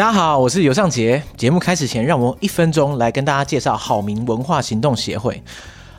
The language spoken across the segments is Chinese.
大家好，我是尤尚杰。节目开始前，让我们一分钟来跟大家介绍好民文化行动协会。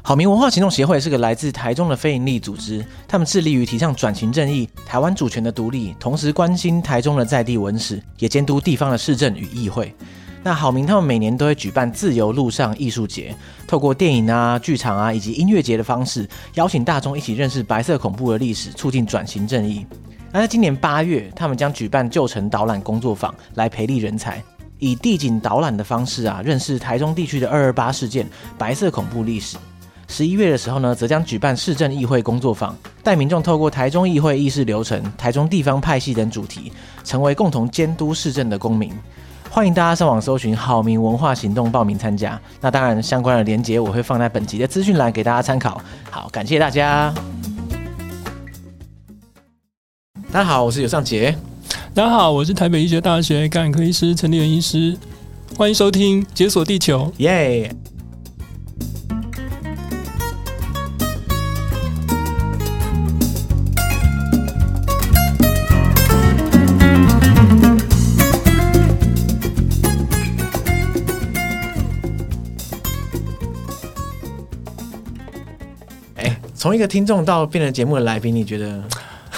好民文化行动协会是个来自台中的非营利组织，他们致力于提倡转型正义、台湾主权的独立，同时关心台中的在地文史，也监督地方的市政与议会。那好民他们每年都会举办自由路上艺术节，透过电影啊、剧场啊以及音乐节的方式，邀请大众一起认识白色恐怖的历史，促进转型正义。那在今年八月，他们将举办旧城导览工作坊，来培力人才，以地景导览的方式啊，认识台中地区的二二八事件、白色恐怖历史。十一月的时候呢，则将举办市政议会工作坊，带民众透过台中议会议事流程、台中地方派系等主题，成为共同监督市政的公民。欢迎大家上网搜寻“好民文化行动”报名参加。那当然，相关的连结我会放在本集的资讯栏给大家参考。好，感谢大家。大家好，我是尤尚杰。大家好，我是台北医学大学感染科医师陈立仁医师。欢迎收听《解锁地球》。耶、yeah！从一个听众到变成节目的来宾，你觉得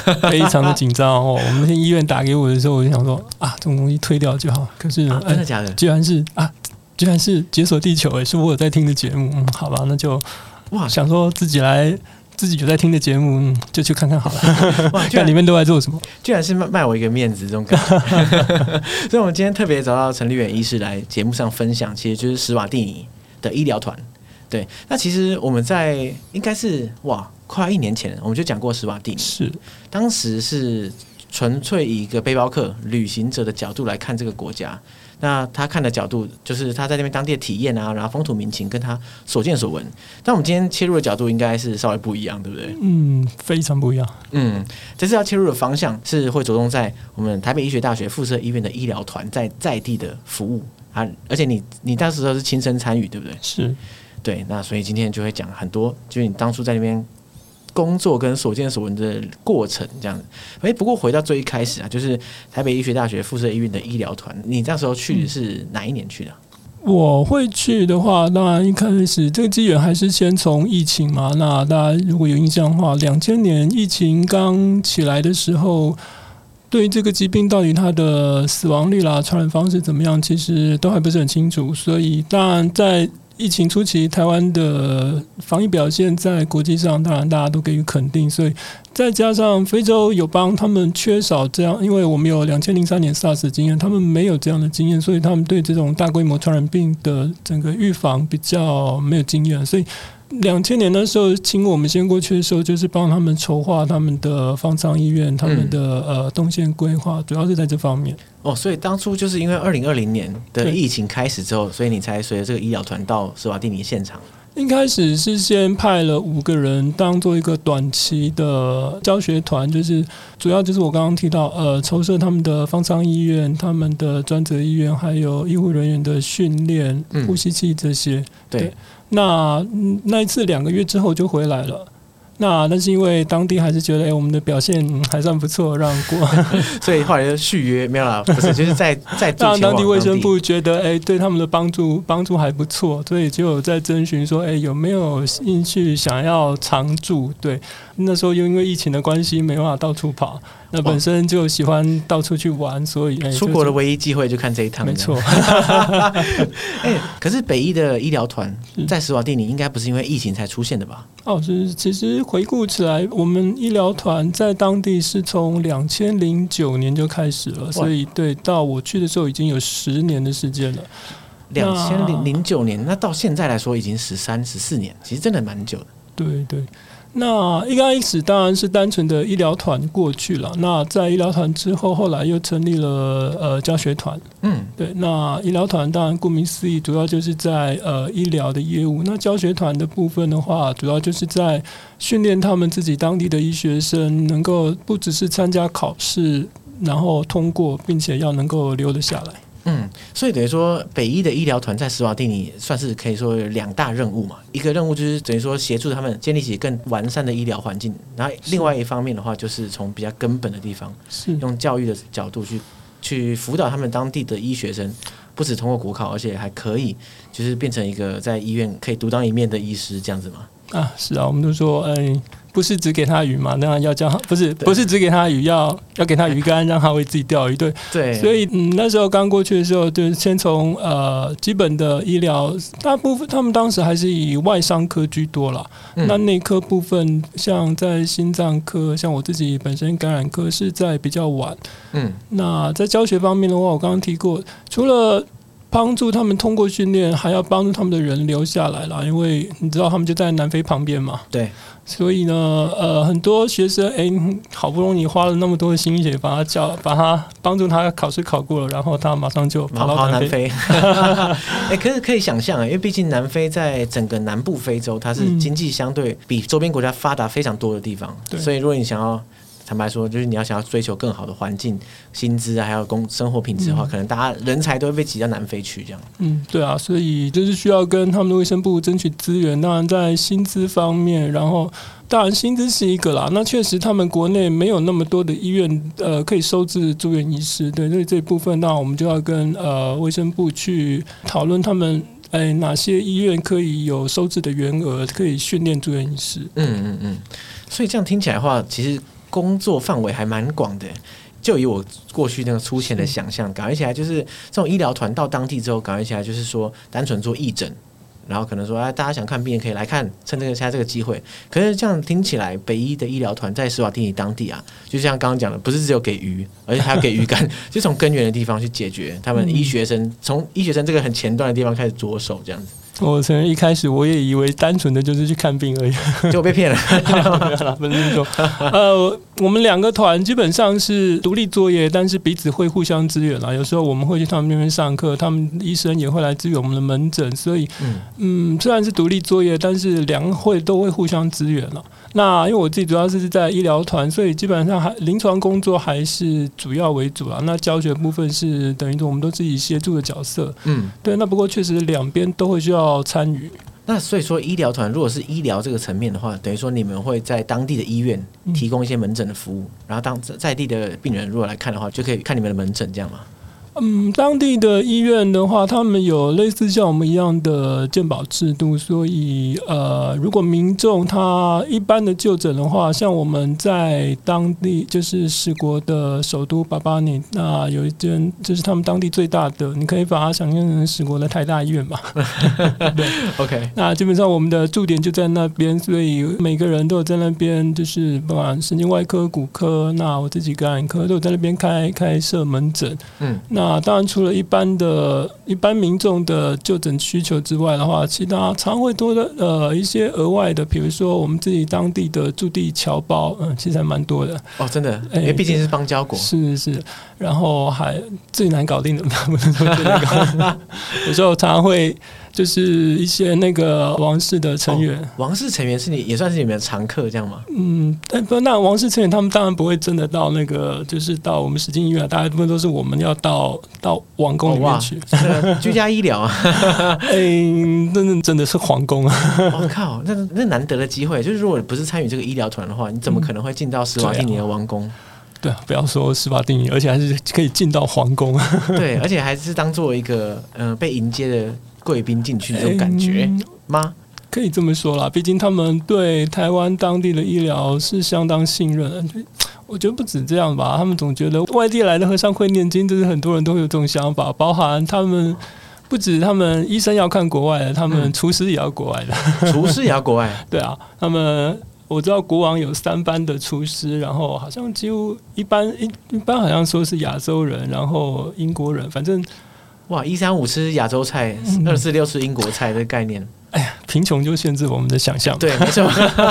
非常的紧张哦。我们去医院打给我的时候，我就想说啊，这种东西推掉就好。可是、啊、真的假的？居然是啊，居然是解锁地球，诶，是我有在听的节目。嗯，好吧，那就哇，想说自己来自己有在听的节目，嗯，就去看看好了。哇，看里面都在做什么？居然是卖卖我一个面子，这种感觉。所以，我们今天特别找到陈立远医师来节目上分享，其实就是史瓦蒂尼的医疗团。对，那其实我们在应该是哇，快一年前我们就讲过史瓦蒂尼，是当时是纯粹以一个背包客旅行者的角度来看这个国家。那他看的角度就是他在那边当地的体验啊，然后风土民情跟他所见所闻。但我们今天切入的角度应该是稍微不一样，对不对？嗯，非常不一样。嗯，这次要切入的方向是会着重在我们台北医学大学附设医院的医疗团在在地的服务啊，而且你你当时都是亲身参与，对不对？是。对，那所以今天就会讲很多，就是你当初在那边工作跟所见所闻的过程这样子。诶，不过回到最一开始啊，就是台北医学大学附设医院的医疗团，你那时候去是哪一年去的？我会去的话，当然一开始这个机缘还是先从疫情嘛。那大家如果有印象的话，两千年疫情刚起来的时候，对于这个疾病到底它的死亡率啦、传染方式怎么样，其实都还不是很清楚。所以当然在疫情初期，台湾的防疫表现在国际上，当然大家都给予肯定。所以再加上非洲友邦，他们缺少这样，因为我们有两千零三年 SARS 经验，他们没有这样的经验，所以他们对这种大规模传染病的整个预防比较没有经验，所以。两千年的时候，请我们先过去的时候，就是帮他们筹划他们的方舱医院，他们的呃动线规划，主要是在这方面。哦，所以当初就是因为二零二零年的疫情开始之后，所以你才随着这个医疗团到斯瓦蒂尼现场。一开始是先派了五个人当做一个短期的教学团，就是主要就是我刚刚提到呃筹设他们的方舱医院、他们的专责医院，还有医护人员的训练、呼吸器这些。对那那一次两个月之后就回来了，那那是因为当地还是觉得哎、欸，我们的表现还算不错，让过，所以后来就续约没有了，不是就是在在让当地卫生部觉得哎、欸，对他们的帮助帮助还不错，所以就有在征询说哎、欸，有没有兴趣想要常住？对，那时候又因为疫情的关系没办法到处跑。那本身就喜欢到处去玩，所以出国的唯一机会就看这一趟。没错。哎，可是北医的医疗团在史瓦蒂尼应该不是因为疫情才出现的吧？哦，是，其实回顾起来，我们医疗团在当地是从两千零九年就开始了，所以对，到我去的时候已经有十年的时间了。两千零零九年，那到现在来说已经十三、十四年，其实真的蛮久的。对对。那一开始当然是单纯的医疗团过去了。那在医疗团之后，后来又成立了呃教学团。嗯，对。那医疗团当然顾名思义，主要就是在呃医疗的业务。那教学团的部分的话，主要就是在训练他们自己当地的医学生，能够不只是参加考试，然后通过，并且要能够留得下来。嗯，所以等于说，北医的医疗团在斯瓦蒂尼算是可以说有两大任务嘛。一个任务就是等于说协助他们建立起更完善的医疗环境，然后另外一方面的话，就是从比较根本的地方，是用教育的角度去去辅导他们当地的医学生，不止通过国考，而且还可以就是变成一个在医院可以独当一面的医师这样子吗？啊，是啊，我们都说，哎。不是只给他鱼嘛？那要叫他，不是不是只给他鱼，要要给他鱼竿，让他为自己钓鱼。对 对，所以嗯，那时候刚过去的时候，就先从呃基本的医疗，大部分他们当时还是以外伤科居多了。嗯、那内科部分，像在心脏科，像我自己本身感染科是在比较晚。嗯，那在教学方面的话，我刚刚提过，除了帮助他们通过训练，还要帮助他们的人留下来了，因为你知道他们就在南非旁边嘛。对。所以呢，呃，很多学生哎，好不容易花了那么多的心血，把他教，把他帮助他考试考过了，然后他马上就跑到南非。哎，可是可以想象啊，因为毕竟南非在整个南部非洲，它是经济相对比周边国家发达非常多的地方，嗯、所以如果你想要。坦白说，就是你要想要追求更好的环境、薪资啊，还有工生活品质的话，嗯、可能大家人才都会被挤到南非去这样。嗯，对啊，所以就是需要跟他们的卫生部争取资源。当然，在薪资方面，然后当然薪资是一个啦。那确实，他们国内没有那么多的医院，呃，可以收治住院医师。对，所以这一部分，那我们就要跟呃卫生部去讨论，他们哎哪些医院可以有收治的员额，可以训练住院医师。嗯嗯嗯。所以这样听起来的话，其实。工作范围还蛮广的，就以我过去那个粗浅的想象，感觉起来就是这种医疗团到当地之后，感觉起来就是说单纯做义诊，然后可能说啊，大家想看病人可以来看，趁这个现在这个机会。可是这样听起来，北医的医疗团在斯瓦蒂尼当地啊，就像刚刚讲的，不是只有给鱼，而且还要给鱼竿，就从根源的地方去解决他们医学生，从医学生这个很前端的地方开始着手，这样子。我承认一开始我也以为单纯的就是去看病而已，就被骗了。不是那种，呃，我们两个团基本上是独立作业，但是彼此会互相支援啦。有时候我们会去他们那边上课，他们医生也会来支援我们的门诊，所以，嗯，嗯，虽然是独立作业，但是两个会都会互相支援了。那因为我自己主要是在医疗团，所以基本上还临床工作还是主要为主啊。那教学部分是等于说我们都自己协助的角色。嗯，对。那不过确实两边都会需要参与。那所以说医疗团如果是医疗这个层面的话，等于说你们会在当地的医院提供一些门诊的服务，嗯、然后当在地的病人如果来看的话，就可以看你们的门诊这样吗？嗯，当地的医院的话，他们有类似像我们一样的健保制度，所以呃，如果民众他一般的就诊的话，像我们在当地就是史国的首都巴巴尼，那有一间就是他们当地最大的，你可以把它想象成史国的台大医院吧。对，OK，那基本上我们的驻点就在那边，所以每个人都有在那边，就是不管神经外科、骨科，那我自己感染科都有在那边开开设门诊。嗯，那。那当然，除了一般的、一般民众的就诊需求之外的话，其他常会多的呃一些额外的，比如说我们自己当地的驻地侨胞，嗯，其实还蛮多的。哦，真的，因为毕竟是邦交国，是是是。然后还 最难搞定的，不能说最难搞定，有时候常常会。就是一些那个王室的成员，哦、王室成员是你也算是你们的常客，这样吗？嗯，但不，那王室成员他们当然不会真的到那个，就是到我们实境医院，大部分都是我们要到到王宫里面去，哦、居家医疗啊。哎，那那真的是皇宫啊！我、哦、靠，那那难得的机会，就是如果不是参与这个医疗团的话，你怎么可能会进到十瓦帝尼的王宫？对啊，不要说司法定义，而且还是可以进到皇宫。对，而且还是当做一个嗯、呃、被迎接的。贵宾进去这种感觉吗？欸，可以这么说啦，毕竟他们对台湾当地的医疗是相当信任。我觉得不止这样吧，他们总觉得外地来的和尚会念经，这是很多人都会有这种想法。包含他们不止他们医生要看国外的，他们厨师也要国外的。厨师也要国外？对啊，他们我知道国王有三班的厨师，然后好像几乎一般一一般好像说是亚洲人，然后英国人，反正。哇，一三五吃亚洲菜，二四六吃英国菜的概念。嗯、哎呀，贫穷就限制我们的想象。对，没错。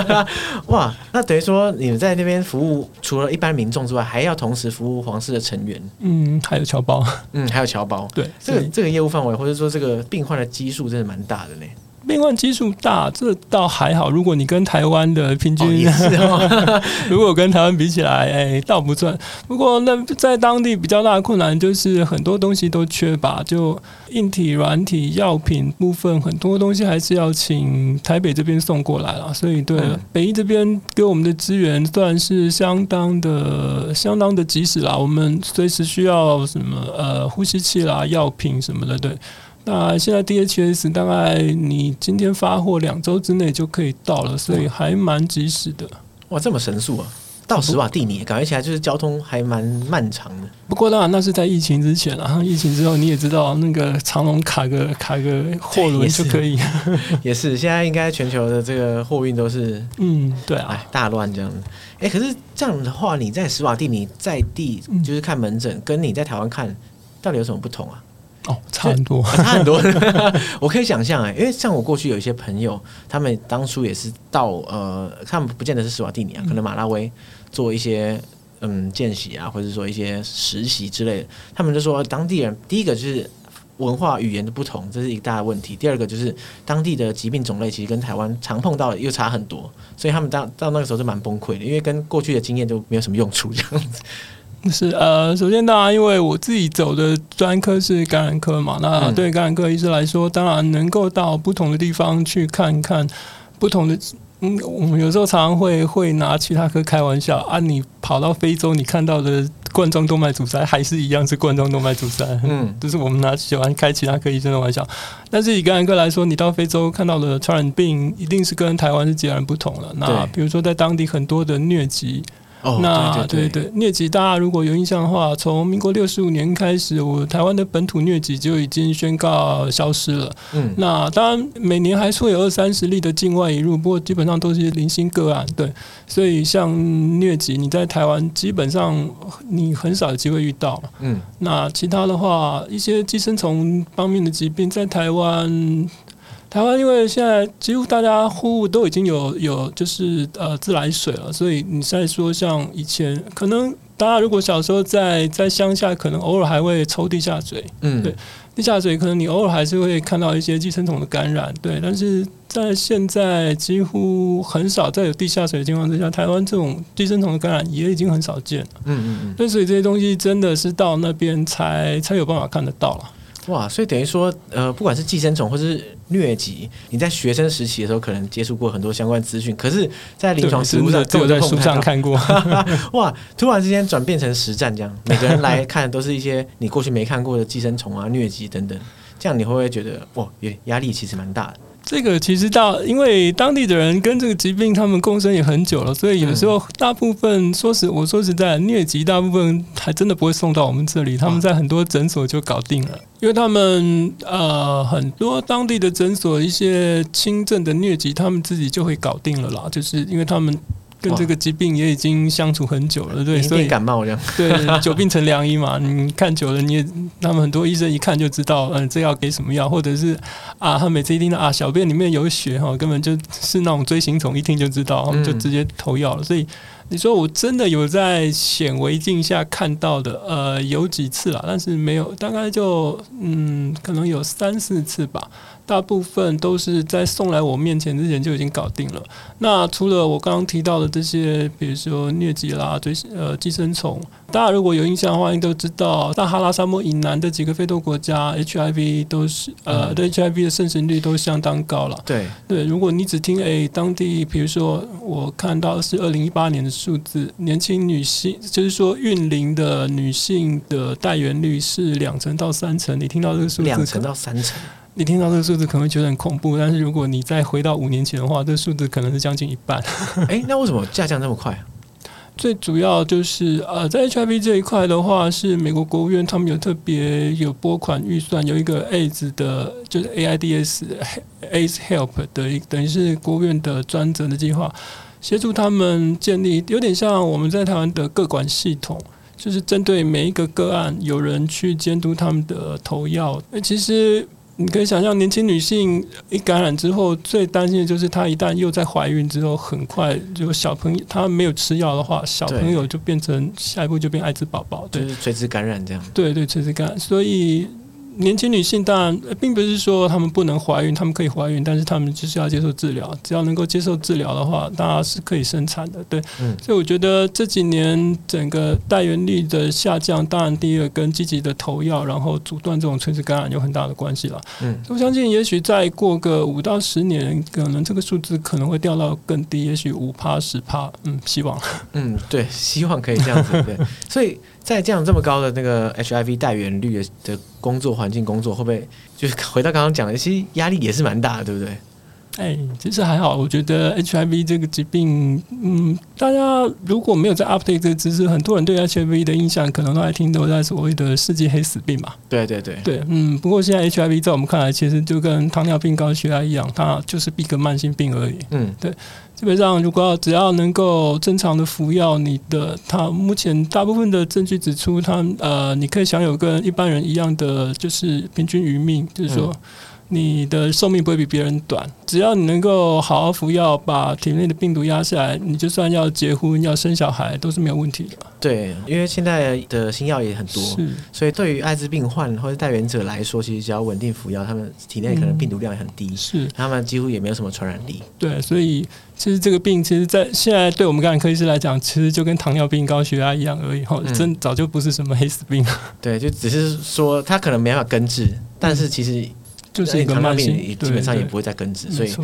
哇，那等于说你们在那边服务，除了一般民众之外，还要同时服务皇室的成员。嗯，还有侨胞。嗯，还有侨胞。对，这个这个业务范围，或者说这个病患的基数，真的蛮大的呢。病患基数大，这倒还好。如果你跟台湾的平均，哦、如果跟台湾比起来，哎、欸，倒不算。不过那在当地比较大的困难就是很多东西都缺乏，就硬体、软体、药品部分，很多东西还是要请台北这边送过来了。所以对、嗯、北医这边给我们的资源算是相当的、相当的及时啦。我们随时需要什么呃呼吸器啦、药品什么的，对。那现在 DHS 大概你今天发货两周之内就可以到了，所以还蛮及时的。哇，这么神速啊！到史瓦地尼，感觉起来就是交通还蛮漫长的。不过当然那是在疫情之前啊，疫情之后你也知道，那个长龙卡个卡个货轮就可以。也是，现在应该全球的这个货运都是嗯，对啊，哎，大乱这样子。哎，可是这样的话，你在史瓦蒂尼在地就是看门诊，嗯、跟你在台湾看到底有什么不同啊？哦，差很多，差很多。我可以想象哎，因为像我过去有一些朋友，他们当初也是到呃，他们不见得是斯瓦蒂尼啊，可能马拉维做一些嗯见习啊，或者说一些实习之类的。他们就说，当地人第一个就是文化语言的不同，这是一个大的问题；第二个就是当地的疾病种类其实跟台湾常碰到的又差很多，所以他们到到那个时候就蛮崩溃的，因为跟过去的经验就没有什么用处这样子。是呃，首先当然，因为我自己走的专科是感染科嘛，那对感染科医师来说，当然能够到不同的地方去看看不同的。嗯，我们有时候常常会会拿其他科开玩笑啊，你跑到非洲，你看到的冠状动脉阻塞还是一样是冠状动脉阻塞。嗯，就是我们拿喜欢开其他科医生的玩笑。但是以感染科来说，你到非洲看到的传染病一定是跟台湾是截然不同了。那比如说在当地很多的疟疾。哦，那对对对，疟疾大家如果有印象的话，从民国六十五年开始，我台湾的本土疟疾就已经宣告消失了。嗯，那当然每年还是会有二三十例的境外引入，不过基本上都是零星个案。对，所以像疟疾，你在台湾基本上你很少有机会遇到。嗯，那其他的话，一些寄生虫方面的疾病，在台湾。台湾因为现在几乎大家户都已经有有就是呃自来水了，所以你再说像以前可能大家如果小时候在在乡下，可能偶尔还会抽地下水，嗯，对，地下水可能你偶尔还是会看到一些寄生虫的感染，对，但是在现在几乎很少再有地下水的情况之下，台湾这种寄生虫的感染也已经很少见了，嗯嗯嗯，所以这些东西真的是到那边才才有办法看得到了。哇，所以等于说，呃，不管是寄生虫或是疟疾，你在学生时期的时候可能接触过很多相关资讯，可是，在临床实务上，都有在书上看过。哇，突然之间转变成实战这样，每个人来看都是一些你过去没看过的寄生虫啊、疟疾等等，这样你会不会觉得，哇，压力其实蛮大的？这个其实到，因为当地的人跟这个疾病他们共生也很久了，所以有时候大部分说实，我说实在，疟疾大部分还真的不会送到我们这里，他们在很多诊所就搞定了，因为他们呃很多当地的诊所一些轻症的疟疾，他们自己就会搞定了啦，就是因为他们。跟这个疾病也已经相处很久了，对，所以感冒这样，对，久病成良医嘛。你看久了，你也他们很多医生一看就知道，嗯，这要给什么药，或者是啊，他每次一听到啊，小便里面有血哈，根本就是那种锥形虫，一听就知道，他们就直接投药了。所以你说我真的有在显微镜下看到的，呃，有几次了，但是没有，大概就嗯，可能有三四次吧。大部分都是在送来我面前之前就已经搞定了。那除了我刚刚提到的这些，比如说疟疾啦、最呃寄生虫，大家如果有印象的话，应该都知道，撒哈拉沙漠以南的几个非洲国家，HIV 都是呃对 HIV 的盛行率都相当高了。对对，如果你只听诶、欸、当地，比如说我看到是二零一八年的数字，年轻女性就是说孕龄的女性的带原率是两成到三成，你听到这个数字？两成到三成。你听到这个数字可能会觉得很恐怖，但是如果你再回到五年前的话，这个数字可能是将近一半。哎，那为什么下降这么快啊？最主要就是呃，在 HIV 这一块的话，是美国国务院他们有特别有拨款预算，有一个 AIDS 的，就是 AIDS AIDS Help 的一等于是国务院的专责的计划，协助他们建立，有点像我们在台湾的个管系统，就是针对每一个个案，有人去监督他们的投药。其实。你可以想象，年轻女性一感染之后，最担心的就是她一旦又在怀孕之后，很快就小朋友，她没有吃药的话，小朋友就变成下一步就变艾滋宝宝，对，就是垂直感染这样。对对，垂直感染。所以年轻女性当然并不是说她们不能怀孕，她们可以怀孕，但是她们就是要接受治疗。只要能够接受治疗的话，大家是可以生产的。对，嗯，所以我觉得这几年整个带原率的下降，当然第一个跟积极的投药，然后阻断这种垂直感染有很大的关系了。嗯，我相信也许再过个五到十年，可能这个数字可能会掉到更低，也许五趴十趴。嗯，希望。嗯，对，希望可以这样子。对，所以。在这样这么高的那个 HIV 带原率的工作环境工作，会不会就是回到刚刚讲的，其实压力也是蛮大的，对不对？哎，其实还好，我觉得 HIV 这个疾病，嗯，大家如果没有在 update 这个知识，很多人对 HIV 的印象可能都还停留在所谓的世界黑死病嘛。对对对对，嗯，不过现在 HIV 在我们看来，其实就跟糖尿病、高血压一样，它就是一个慢性病而已。嗯，对。基本上，如果要只要能够正常的服药，你的它目前大部分的证据指出它，它呃，你可以享有跟一般人一样的，就是平均余命，就是说。嗯你的寿命不会比别人短，只要你能够好好服药，把体内的病毒压下来，你就算要结婚、要生小孩都是没有问题的。对，因为现在的新药也很多，所以对于艾滋病患或者带原者来说，其实只要稳定服药，他们体内可能病毒量也很低，是、嗯、他们几乎也没有什么传染力。对，所以其实这个病，其实，在现在对我们感染科医师来讲，其实就跟糖尿病、高血压一样而已，哈、嗯，真早就不是什么黑死病。对，就只是说他可能没办法根治，但是其实。就是一个慢性，基本上也不会再根治，所以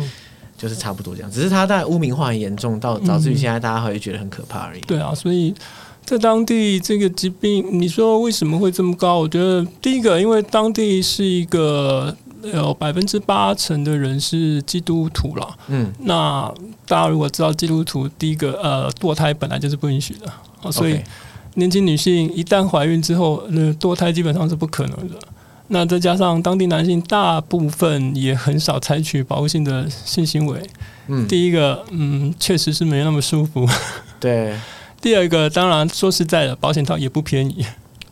就是差不多这样。只是它在污名化很严重，到导致于现在大家会觉得很可怕而已。对啊，所以在当地这个疾病，你说为什么会这么高？我觉得第一个，因为当地是一个有百分之八成的人是基督徒了。嗯，那大家如果知道基督徒，第一个呃堕胎本来就是不允许的，所以年轻女性一旦怀孕之后，那堕胎基本上是不可能的。那再加上当地男性大部分也很少采取保护性的性行为，嗯，第一个，嗯，确实是没那么舒服，对。第二个，当然说实在的，保险套也不便宜。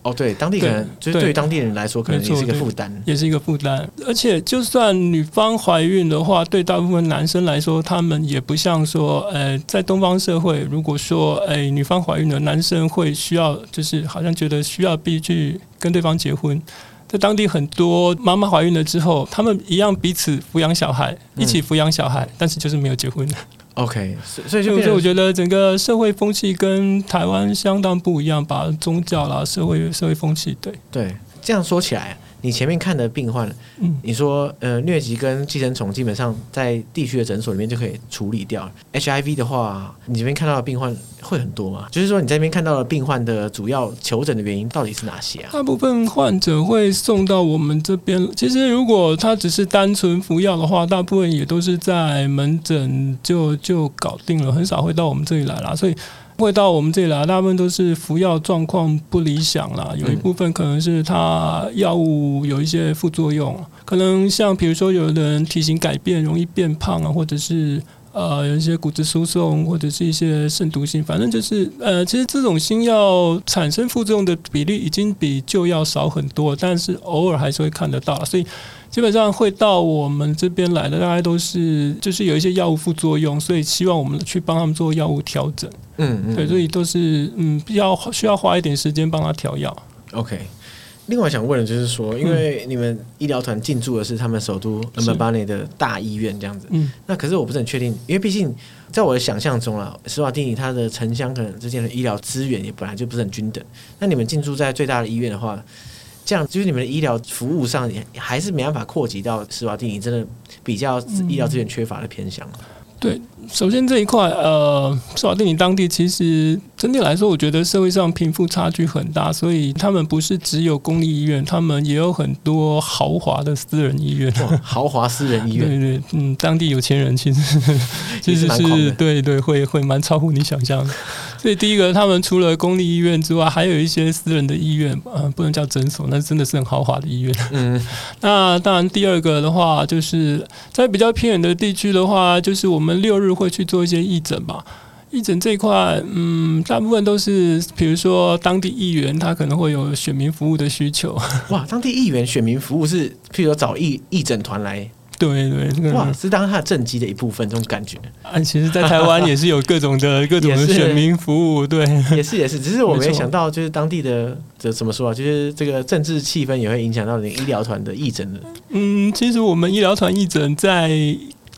哦，对，当地可能就是对于当地人来说，可能也是一个负担，也是一个负担。而且，就算女方怀孕的话，对大部分男生来说，他们也不像说，呃，在东方社会，如果说，哎，女方怀孕了，男生会需要，就是好像觉得需要必须去跟对方结婚。在当地很多妈妈怀孕了之后，他们一样彼此抚养小孩，一起抚养小孩，嗯，但是就是没有结婚。OK，所以就所以我觉得整个社会风气跟台湾相当不一样吧，宗教啦，社会社会风气，对对，这样说起来。你前面看的病患，嗯，你说呃疟疾跟寄生虫基本上在地区的诊所里面就可以处理掉。HIV 的话，你这边看到的病患会很多吗？就是说你在这边看到的病患的主要求诊的原因到底是哪些啊？大部分患者会送到我们这边。其实如果他只是单纯服药的话，大部分也都是在门诊就就搞定了，很少会到我们这里来啦。所以。会到我们这里来，大部分都是服药状况不理想啦。有一部分可能是他药物有一些副作用，可能像比如说有的人体型改变，容易变胖啊，或者是呃有一些骨质疏松，或者是一些肾毒性，反正就是呃，其实这种新药产生副作用的比例已经比旧药少很多，但是偶尔还是会看得到，所以。基本上会到我们这边来的，大概都是就是有一些药物副作用，所以希望我们去帮他们做药物调整。嗯嗯，对，所以都是嗯比较需要花一点时间帮他调药。OK。另外想问的就是说，因为你们医疗团进驻的是他们首都 Mbabane 的大医院这样子，嗯，那可是我不是很确定，因为毕竟在我的想象中啊，斯瓦蒂尼它的城乡可能之间的医疗资源也本来就不是很均等。那你们进驻在最大的医院的话，这样就是你们的医疗服务上也还是没办法扩及到施瓦蒂尼真的比较医疗资源缺乏的偏向。对，首先这一块，呃，斯瓦蒂尼当地其实整体来说，我觉得社会上贫富差距很大，所以他们不是只有公立医院，他们也有很多豪华的私人医院。豪华私人医院，对对，嗯，当地有钱人其实其实是对对，会会蛮超乎你想象的。所以第一个，他们除了公立医院之外，还有一些私人的医院，呃，不能叫诊所，那真的是很豪华的医院。嗯，那当然，第二个的话，就是在比较偏远的地区的话，就是我们。我们六日会去做一些义诊吧，义诊这一块，嗯，大部分都是，比如说当地议员，他可能会有选民服务的需求。哇，当地议员选民服务是，譬如说找义义诊团来对对，这个、哇，是当他的政绩的一部分，这种感觉。啊，其实，在台湾也是有各种的 各种的选民服务，对，也是也是，只是我没想到，就是当地的这怎么说啊？就是这个政治气氛也会影响到你医疗团的义诊的。嗯，其实我们医疗团义诊在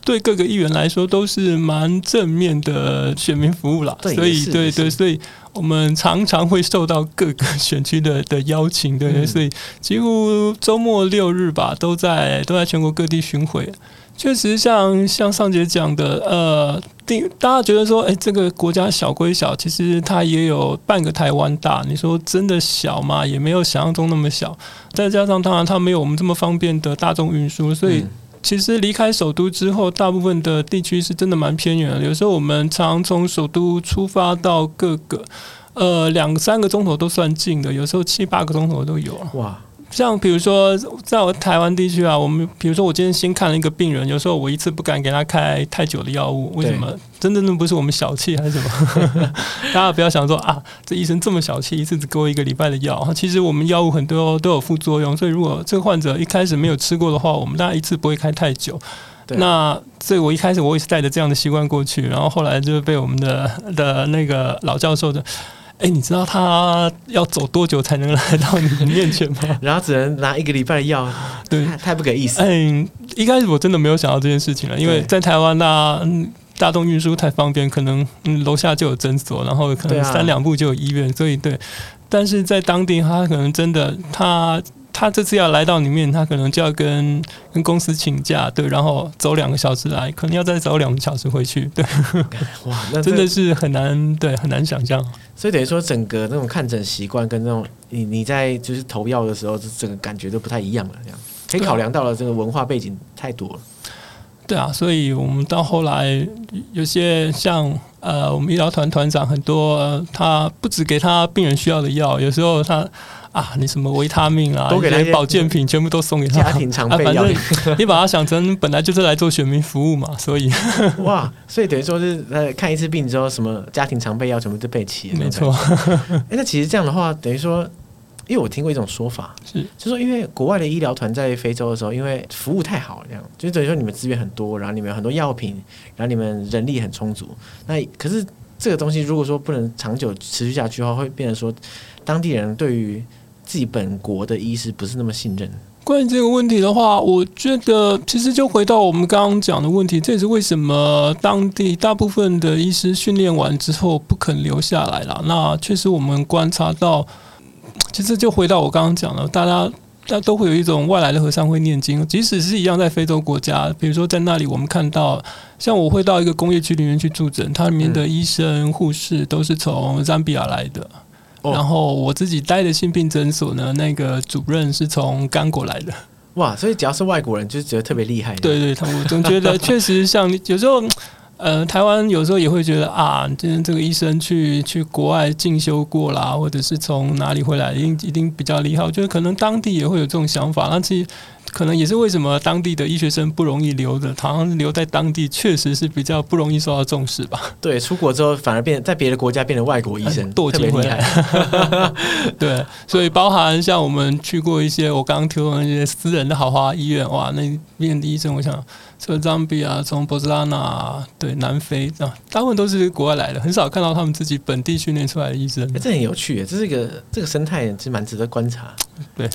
对各个议员来说都是蛮正面的选民服务啦，所以对对，所以。我们常常会受到各个选区的的邀请，对，嗯、所以几乎周末六日吧，都在都在全国各地巡回。确实像像上节讲的，呃，定大家觉得说，哎，这个国家小归小，其实它也有半个台湾大。你说真的小吗？也没有想象中那么小。再加上当然它没有我们这么方便的大众运输，所以。嗯其实离开首都之后，大部分的地区是真的蛮偏远的。有时候我们常从首都出发到各个，呃，两三个钟头都算近的，有时候七八个钟头都有。哇！像比如说，在我台湾地区啊，我们比如说我今天新看了一个病人，有时候我一次不敢给他开太久的药物，为什么？真的那不是我们小气还是什么？大家不要想说啊，这医生这么小气，一次只给我一个礼拜的药。其实我们药物很多都有副作用，所以如果这个患者一开始没有吃过的话，我们大家一次不会开太久。对那所以我一开始我也是带着这样的习惯过去，然后后来就被我们的的那个老教授的。哎，你知道他要走多久才能来到你的面前吗？然后只能拿一个礼拜的药，对，太不给意思。嗯，一开始我真的没有想到这件事情了，因为在台湾那大众运输太方便，可能嗯楼下就有诊所，然后可能三两步就有医院，所以对。但是在当地，他可能真的他。他这次要来到里面，他可能就要跟跟公司请假，对，然后走两个小时来，可能要再走两个小时回去，对，哇，那 真的是很难，对，很难想象。所以等于说，整个那种看诊习惯跟那种你你在就是投药的时候，这整个感觉都不太一样了，这样可以考量到了这个文化背景太多了。对啊，所以我们到后来有些像呃，我们医疗团团长很多，呃，他不只给他病人需要的药，有时候他。啊，你什么维他命啊，一些保健品全部都送给他。家庭常备药，啊，反正 你把它想成本来就是来做选民服务嘛，所以 哇，所以等于说是呃看一次病之后，什么家庭常备药全部都备齐了。没错。哎，那其实这样的话，等于说，因为我听过一种说法，是就是说因为国外的医疗团在非洲的时候，因为服务太好了，这样就等于说你们资源很多，然后你们有很多药品，然后你们人力很充足。那可是这个东西如果说不能长久持续下去的话，会变成说当地人对于自己本国的医师不是那么信任。关于这个问题的话，我觉得其实就回到我们刚刚讲的问题，这也是为什么当地大部分的医师训练完之后不肯留下来了。那确实我们观察到，其实就回到我刚刚讲的，大家大家都会有一种外来的和尚会念经，即使是一样在非洲国家，比如说在那里，我们看到像我会到一个工业区里面去驻诊，它里面的医生护士都是从赞比亚来的。然后我自己待的性病诊所呢，那个主任是从刚果来的。哇，所以只要是外国人，就觉得特别厉害。对对，他们总觉得确实像有时候，呃，台湾有时候也会觉得啊，今天这个医生去去国外进修过啦，或者是从哪里回来，一定一定比较厉害。我觉得可能当地也会有这种想法。那其实。可能也是为什么当地的医学生不容易留的，好像留在当地确实是比较不容易受到重视吧。对，出国之后反而变在别的国家变成外国医生，特别厉害。对，所以包含像我们去过一些我刚刚提到的那些私人的豪华医院，哇，那边的医生，我想。从赞比亚，从博斯拉纳，对，南非啊，大部分都是国外来的，很少看到他们自己本地训练出来的医生。欸、这很有趣，这是一个这个生态，其实蛮值得观察。对，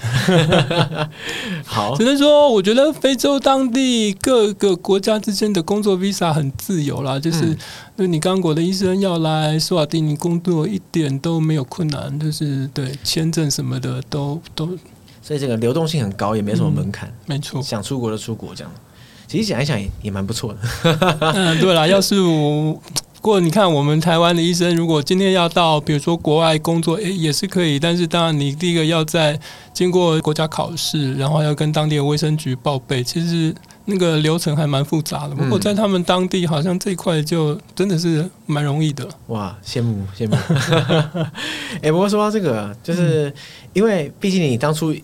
好，只能说，我觉得非洲当地各个国家之间的工作 visa 很自由啦，就是，就你刚果的医生要来苏瓦蒂尼工作，一点都没有困难，就是对签证什么的都都，所以这个流动性很高，也没什么门槛，嗯、没错，想出国就出国这样。其实想一想也也蛮不错的。嗯，对了，要是我，不过你看我们台湾的医生，如果今天要到比如说国外工作，诶，也是可以。但是当然，你第一个要在经过国家考试，然后要跟当地的卫生局报备，其实那个流程还蛮复杂的。不过在他们当地，好像这一块就真的是蛮容易的。哇，羡慕羡慕。哎，不过说到这个，就是因为毕竟你当初。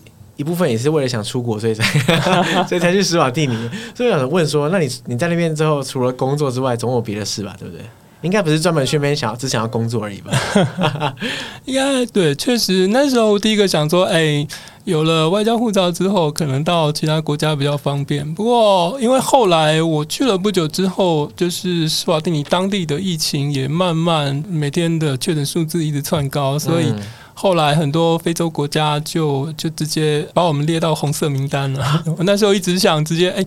一部分也是为了想出国，所以才 所以才去史瓦蒂尼。所以我想问说，那你你在那边之后，除了工作之外，总有别的事吧？对不对？应该不是专门去那边想只想要工作而已吧？应该对，确实那时候第一个想说，哎，有了外交护照之后，可能到其他国家比较方便。不过，因为后来我去了不久之后，就是斯瓦蒂尼当地的疫情也慢慢每天的确诊数字一直窜高，所以。嗯后来很多非洲国家就就直接把我们列到红色名单了。我那时候一直想直接哎，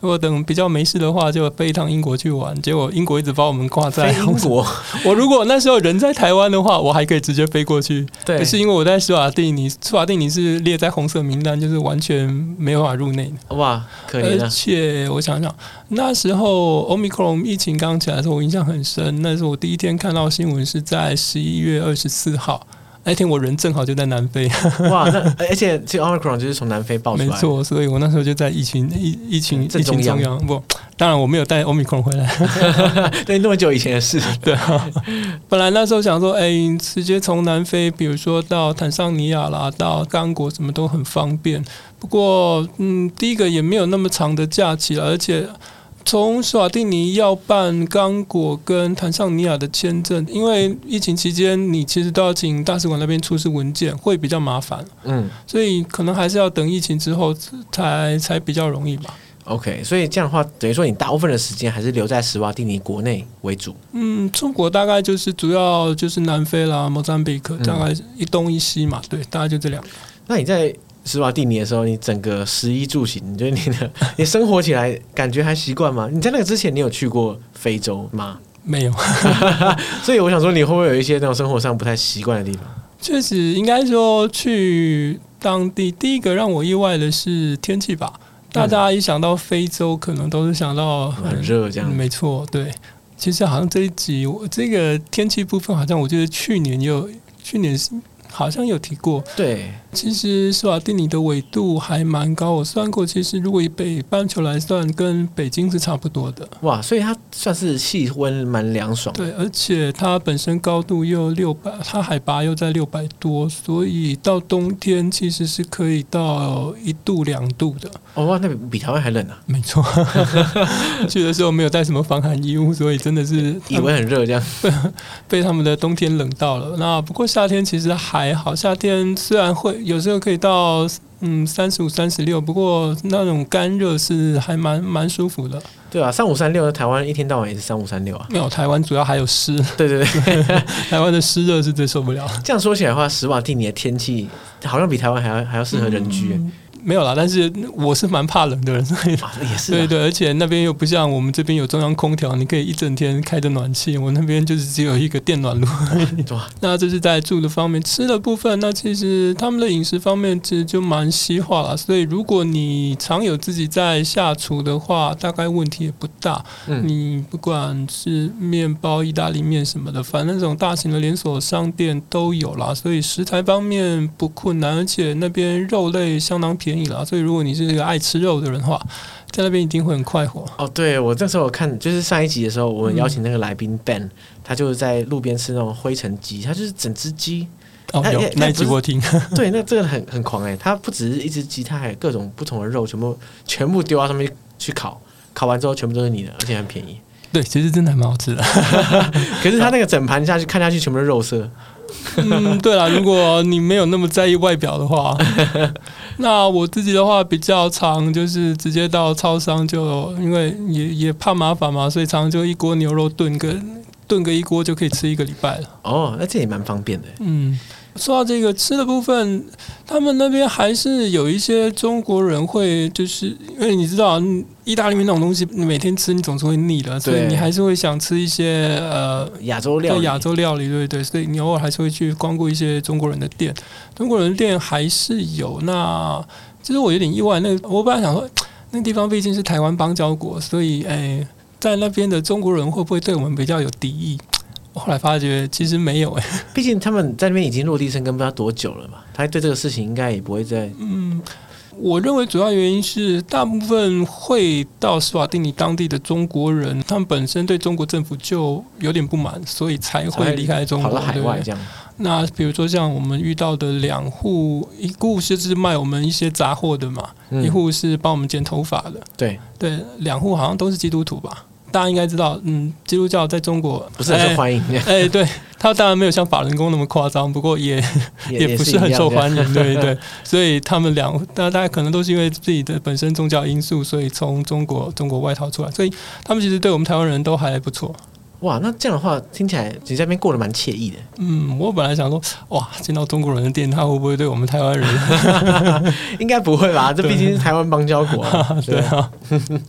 如果等比较没事的话，就飞一趟英国去玩。结果英国一直把我们挂在英国。我如果那时候人在台湾的话，我还可以直接飞过去。对，可是因为我在斯瓦蒂尼，斯瓦蒂尼是列在红色名单，就是完全没有办法入内。哇，可以。而且我想想，那时候 Omicron 疫情刚起来的时候，我印象很深。那是我第一天看到新闻，是在十一月二十四号。那天我人正好就在南非，哇！那 而且其实 Omicron 就是从南非爆出来，没错。所以我那时候就在疫情疫疫情疫情中央。不，当然我没有带 Omicron 回来。对，那么久以前的事。对啊，本来那时候想说，哎，直接从南非，比如说到坦桑尼亚啦，到刚果，什么都很方便。不过，嗯，第一个也没有那么长的假期了，而且。从斯瓦蒂尼要办刚果跟坦桑尼亚的签证，因为疫情期间你其实都要请大使馆那边出示文件，会比较麻烦。嗯，所以可能还是要等疫情之后才才比较容易吧。OK，所以这样的话，等于说你大部分的时间还是留在斯瓦蒂尼国内为主。嗯，中国大概就是主要就是南非啦、莫桑比克，大概一东一西嘛。对，大概就这两个。那你在？斯瓦蒂尼的时候，你整个食衣住行，你觉得你的你生活起来感觉还习惯吗？你在那个之前，你有去过非洲吗？没有，所以我想说，你会不会有一些那种生活上不太习惯的地方？确实，应该说去当地，第一个让我意外的是天气吧。大家一想到非洲，可能都是想到很热这样。没错，对。其实好像这一集我这个天气部分，好像我觉得去年有去年好像有提过。对。其实斯瓦蒂尼的纬度还蛮高，我算过，其实如果以北半球来算，跟北京是差不多的。哇，所以它算是气温蛮凉爽。对，而且它本身高度又六百，它海拔又在六百多，所以到冬天其实是可以到一度两度的。哦哇，那比台湾还冷啊！没错，去的时候没有带什么防寒衣物，所以真的是 以为很热，这样被 被他们的冬天冷到了。那不过夏天其实还好，夏天虽然会。有时候可以到嗯三十五、三十六，不过那种干热是还蛮蛮舒服的。对啊，三五三六的台湾一天到晚也是三五三六啊。没有，台湾主要还有湿。对 对对，台湾的湿热是最受不了。这样说起来的话，史瓦蒂尼的天气好像比台湾还要还要适合人居。嗯没有啦，但是我是蛮怕冷的人，所以也是对对，而且那边又不像我们这边有中央空调，你可以一整天开着暖气。我那边就是只有一个电暖炉。那这是在住的方面，吃的部分，那其实他们的饮食方面其实就蛮西化了。所以如果你常有自己在下厨的话，大概问题也不大。嗯，你不管是面包、意大利面什么的，反正这种大型的连锁商店都有啦。所以食材方面不困难，而且那边肉类相当便宜。便宜了，所以如果你是一个爱吃肉的人的话，在那边一定会很快活。哦，对，我这时候我看就是上一集的时候，我邀请那个来宾 Ben，、嗯、他就是在路边吃那种灰尘鸡，他就是整只鸡。哦，有那一集我听。对，那这个很很狂哎，他不只是一只鸡，他还有各种不同的肉，全部全部丢到上面去烤，烤完之后全部都是你的，而且很便宜。对，其实真的还蛮好吃的。可是他那个整盘下去看下去，全部是肉色。嗯，对了，如果你没有那么在意外表的话，那我自己的话比较常，就是直接到超商就，因为也也怕麻烦嘛，所以常常就一锅牛肉炖个炖个一锅就可以吃一个礼拜了。哦，那这也蛮方便的。嗯。说到这个吃的部分，他们那边还是有一些中国人会，就是因为你知道，意大利面那种东西，你每天吃你总是会腻的，所以你还是会想吃一些呃亚洲料理。亚洲料理，对对，所以你偶尔还是会去光顾一些中国人的店。中国人的店还是有。那其实我有点意外，那个我本来想说，那个地方毕竟是台湾邦交国，所以哎，在那边的中国人会不会对我们比较有敌意？后来发觉其实没有哎，毕竟他们在那边已经落地生根不知道多久了嘛，他对这个事情应该也不会再。嗯，我认为主要原因是大部分会到斯瓦蒂尼当地的中国人，他们本身对中国政府就有点不满，所以才会离开中国，跑到海外这样。那比如说像我们遇到的两户，一户是是卖我们一些杂货的嘛，嗯、一户是帮我们剪头发的，对对，两户好像都是基督徒吧。大家应该知道，嗯，基督教在中国不是很受欢迎。哎，哎对，他当然没有像法轮功那么夸张，不过也 也，也不是很受欢迎。对对，所以他们两，大家大家可能都是因为自己的本身宗教因素，所以从中国中国外逃出来，所以他们其实对我们台湾人都还不错。哇，那这样的话听起来你在那边过得蛮惬意的。嗯，我本来想说，哇，见到中国人的店，他会不会对我们台湾人？应该不会吧？这毕竟是台湾邦交国啊。对啊。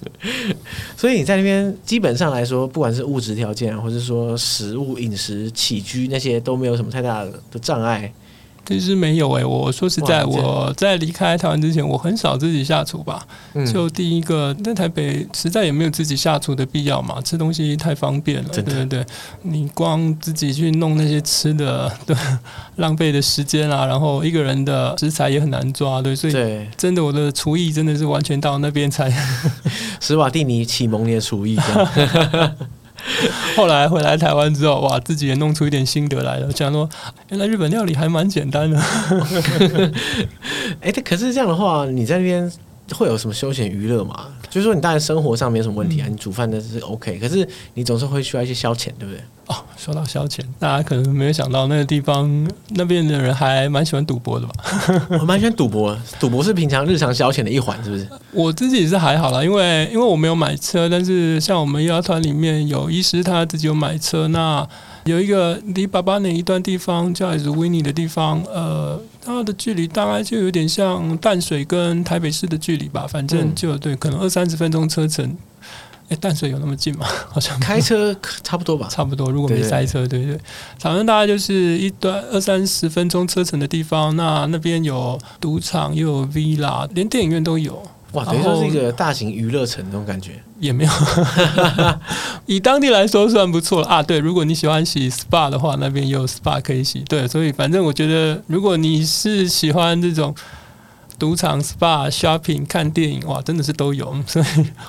所以你在那边基本上来说，不管是物质条件，或者说食物、饮食、起居那些，都没有什么太大的障碍。其实没有诶、欸，我说实在，我在离开台湾之前，我很少自己下厨吧。嗯、就第一个在台北，实在也没有自己下厨的必要嘛，吃东西太方便了。对对对，你光自己去弄那些吃的，对，浪费的时间啊，然后一个人的食材也很难抓，对，所以真的我的厨艺真的是完全到那边才。史瓦蒂尼启蒙你的厨艺。后来回来台湾之后，哇，自己也弄出一点心得来了。讲说，原来日本料理还蛮简单的。哎，可是这样的话，你在那边会有什么休闲娱乐吗？就是说，你当然生活上没有什么问题啊，你煮饭那是 OK，可是你总是会需要一些消遣，对不对？哦，说到消遣，大家可能没有想到，那个地方那边的人还蛮喜欢赌博的吧？我 蛮喜欢赌博，赌博是平常日常消遣的一环，是不是？我自己是还好啦，因为因为我没有买车，但是像我们医疗团里面有医师，他自己有买车，那。有一个离峇巴那一段地方叫 Iwini 的地方，呃，它的距离大概就有点像淡水跟台北市的距离吧，反正就对，可能二三十分钟车程。哎，淡水有那么近吗？好像开车差不多吧，差不多。如果没塞车，对对，对，反正大概就是一段二三十分钟车程的地方。那那边有赌场，又有 Villa，连电影院都有。哇，等于说是一个大型娱乐城那种感觉，也没有。以当地来说算不错啊。对，如果你喜欢洗 SPA 的话，那边也有 SPA 可以洗。对，所以反正我觉得，如果你是喜欢这种赌场、SPA、shopping、看电影，哇，真的是都有。所以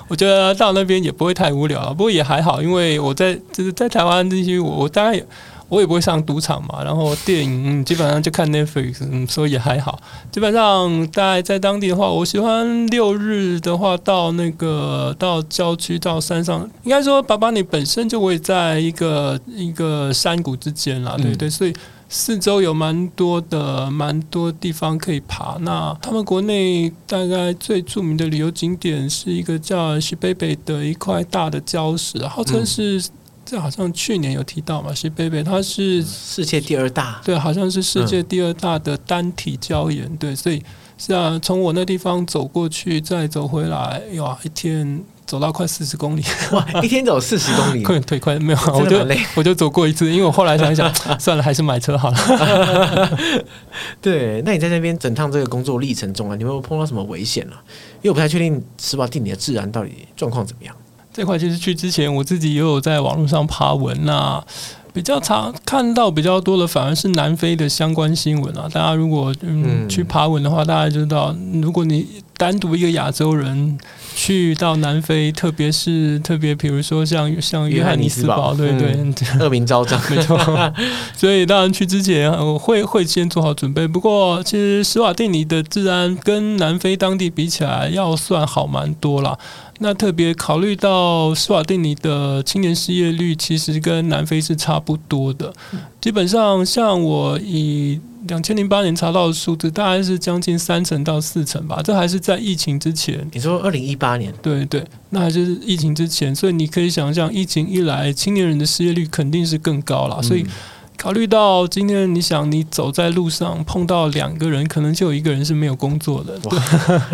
我觉得到那边也不会太无聊，不过也还好，因为我在就是在台湾这些，我我大概。我也不会上赌场嘛，然后电影、嗯、基本上就看 Netflix，嗯，所以也还好。基本上在在当地的话，我喜欢六日的话到那个到郊区到山上，应该说峇巴尼本身就会在一个一个山谷之间啦，对对，所以四周有蛮多的蛮多地方可以爬。那他们国内大概最著名的旅游景点是一个叫西北北的一块大的礁石，号称是。这好像去年有提到嘛，西贝贝它是世界第二大，对，好像是世界第二大的单体礁岩，对，所以是啊，从我那地方走过去再走回来，哇，一天走到快四十公里，哇，一天走四十公里，快腿快没有，我就我就走过一次，因为我后来想一想，算了，还是买车好了。对，那你在那边整趟这个工作历程中啊，你有没有碰到什么危险啊？因为我不太确定史瓦蒂尼的治安到底状况怎么样。这块其实去之前，我自己也有在网络上爬文呐、啊，比较常看到比较多的反而是南非的相关新闻啊。大家如果嗯去爬文的话，大家就知道，如果你单独一个亚洲人去到南非，特别是特别比如说像像约翰尼斯堡，对对，恶名昭彰，没错。所以当然去之前，我会会先做好准备。不过其实史瓦蒂尼的治安跟南非当地比起来，要算好蛮多啦。那特别考虑到斯瓦蒂尼的青年失业率，其实跟南非是差不多的。基本上，像我以两千零八年查到的数字，大概是将近三成到四成吧。这还是在疫情之前。你说二零一八年？对对，那还是疫情之前。所以你可以想象，疫情一来，青年人的失业率肯定是更高了。所以。考虑到今天，你想你走在路上碰到两个人，可能就有一个人是没有工作的，对，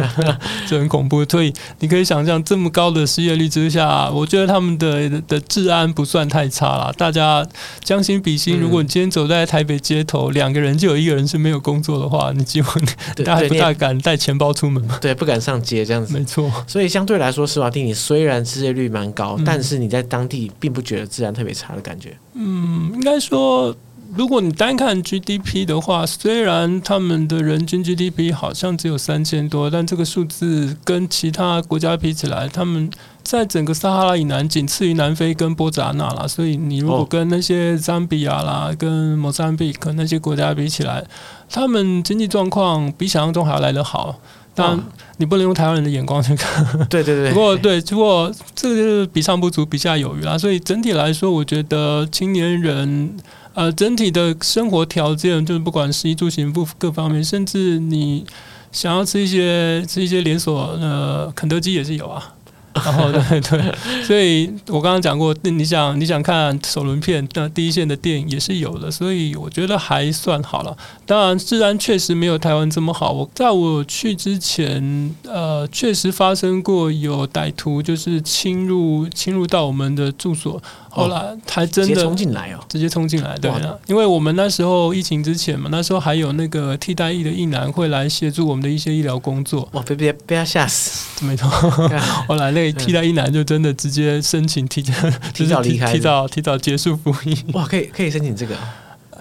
这很恐怖。所以你可以想象，这么高的失业率之下，我觉得他们的的治安不算太差了。大家将心比心，如果你今天走在台北街头，两个人就有一个人是没有工作的话，你几乎 大家不大敢带钱包出门嘛？对，不敢上街这样子。没错。所以相对来说，施瓦蒂尼虽然失业率蛮高，但是你在当地并不觉得治安特别差的感觉。嗯，应该说。如果你单看 GDP 的话，虽然他们的人均 GDP 好像只有三千多，但这个数字跟其他国家比起来，他们在整个撒哈拉以南仅次于南非跟波扎那啦。所以你如果跟那些赞比亚啦、跟莫桑比克那些国家比起来，他们经济状况比想象中还要来得好。当然，你不能用台湾人的眼光去看。对对对。不过对，不过这个就是比上不足，比下有余啦。所以整体来说，我觉得青年人呃整体的生活条件，就是不管食衣住行不各方面，甚至你想要吃一些吃一些连锁呃肯德基也是有啊。然后对对，所以我刚刚讲过，你想你想看首轮片，那第一线的电影也是有的，所以我觉得还算好了。当然，治安确实没有台湾这么好。我在我去之前，呃，确实发生过有歹徒就是侵入侵入到我们的住所。后来还真的直接冲进来哦，直接冲进来，对啊，因为我们那时候疫情之前嘛，那时候还有那个替代役的役男会来协助我们的一些医疗工作。哇，别别被他吓死，没错。后来那个替代一男就真的直接申请提前 提早离开，提早提早结束服役。哇，可以可以申请这个，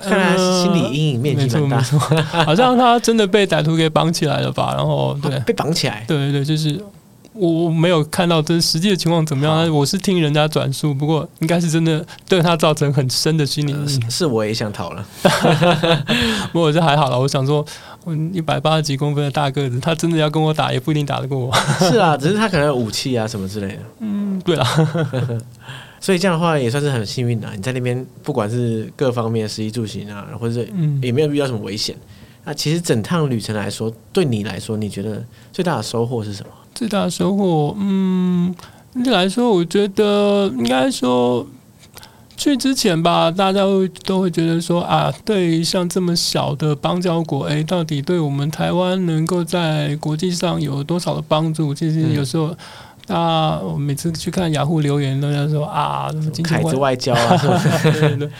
看来心理阴影面积蛮大。好像他真的被歹徒给绑起来了吧？然后对，被绑起来，对对对，就是。我我没有看到这实际的情况怎么样，我是听人家转述，不过应该是真的对他造成很深的心理阴影。是我也想逃了，不过这还好了。我想说，我一百八十几公分的大个子，他真的要跟我打，也不一定打得过我。是啊，只是他可能有武器啊什么之类的。嗯，对啊。所以这样的话也算是很幸运的。你在那边不管是各方面食衣住行啊，或者是也没有遇到什么危险。那其实整趟旅程来说，对你来说，你觉得最大的收获是什么？最大的收获，嗯，你来说，我觉得应该说去之前吧，大家会都会觉得说啊，对于，像这么小的邦交国，哎，到底对我们台湾能够在国际上有多少的帮助？其实有时候。嗯啊，我每次去看雅虎留言，都在说啊，什么凯子外交啊，是不是？对对对。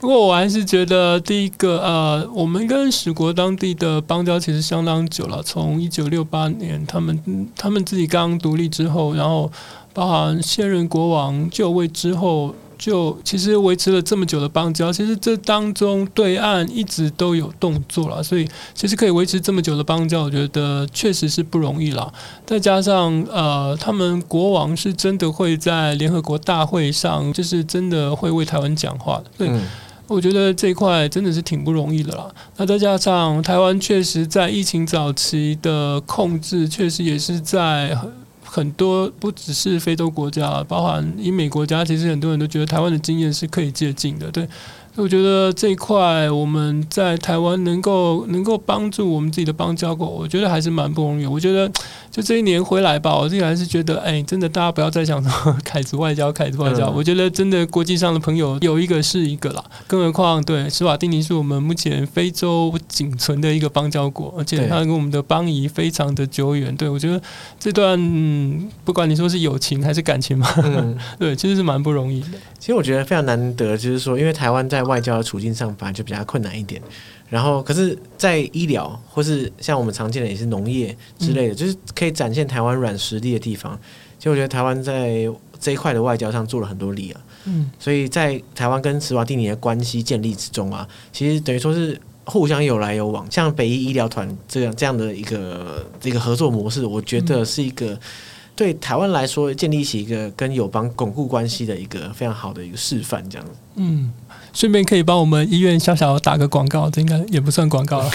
不过我还是觉得，第一个呃，我们跟史国当地的邦交其实相当久了，从一九六八年他们他们自己刚独立之后，然后包含现任国王就位之后。就其实维持了这么久的邦交，其实这当中对岸一直都有动作了，所以其实可以维持这么久的邦交，我觉得确实是不容易了。再加上呃，他们国王是真的会在联合国大会上，就是真的会为台湾讲话的，所以我觉得这一块真的是挺不容易的啦。那再加上台湾确实在疫情早期的控制，确实也是在。很多不只是非洲国家，包含英美国家，其实很多人都觉得台湾的经验是可以借鉴的，对。我觉得这一块我们在台湾能够能够帮助我们自己的邦交国，我觉得还是蛮不容易。我觉得就这一年回来吧，我自己还是觉得，哎，真的大家不要再想什么 凯子外交，凯子外交。我觉得真的国际上的朋友有一个是一个啦，更何况对斯瓦蒂尼是我们目前非洲仅存的一个邦交国，而且它跟我们的邦谊非常的久远。对，我觉得这段嗯，不管你说是友情还是感情嘛，嗯、对，其实是蛮不容易的。其实我觉得非常难得，就是说，因为台湾在外交的处境上反而就比较困难一点，然后可是，在医疗或是像我们常见的也是农业之类的，嗯、就是可以展现台湾软实力的地方。其实我觉得台湾在这一块的外交上做了很多力啊，嗯，所以在台湾跟斯瓦蒂尼的关系建立之中啊，其实等于说是互相有来有往。像北医医疗团这样这样的一个这个合作模式，我觉得是一个对台湾来说建立起一个跟友邦巩固关系的一个非常好的一个示范，这样子，嗯。顺便可以帮我们医院小小打个广告，这应该也不算广告了。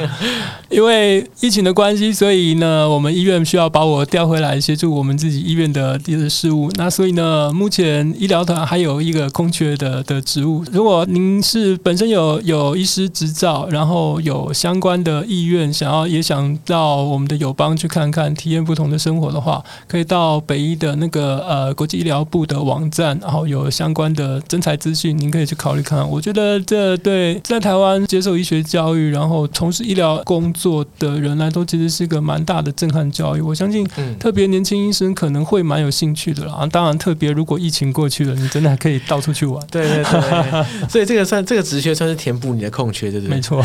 因为疫情的关系，所以呢，我们医院需要把我调回来协助我们自己医院的这些事务。那所以呢，目前医疗团还有一个空缺的的职务。如果您是本身有有医师执照，然后有相关的意愿，想要也想到我们的友邦去看看，体验不同的生活的话，可以到北医的那个呃国际医疗部的网站，然后有相关的征才资讯，您可以去考虑。看，我觉得这对在台湾接受医学教育，然后从事医疗工作的人来说，其实是一个蛮大的震撼教育。我相信，特别年轻医生可能会蛮有兴趣的啦。当然，特别如果疫情过去了，你真的还可以到处去玩。对对对，所以这个算这个职缺算是填补你的空缺，对不对？没错。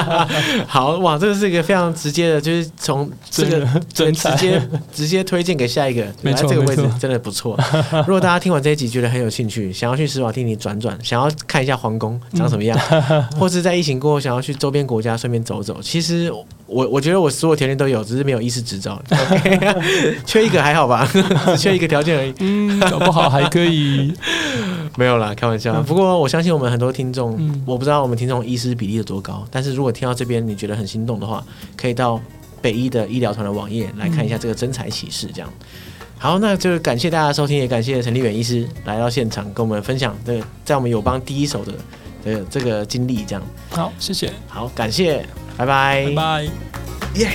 好哇，这个是一个非常直接的，就是从这个直接直接推荐给下一个。没错，这个位置真的不错。如果大家听完这一集觉得很有兴趣，想要去史瓦蒂尼转转，想要。看一下皇宫长什么样，嗯、或是在疫情过后想要去周边国家顺便走走。其实我我觉得我所有条件都有，只是没有医师执照，okay? 缺一个还好吧，只缺一个条件而已。嗯，搞不好还可以。没有啦，开玩笑。不过我相信我们很多听众，我不知道我们听众医师比例有多高，但是如果听到这边你觉得很心动的话，可以到北医的医疗团的网页来看一下这个征才启事。这样，好，那就感谢大家收听，也感谢陈立远医师来到现场跟我们分享这个在我们友邦第一手的这个这个经历。这样，好，谢谢，好，感谢，拜拜，拜拜，耶。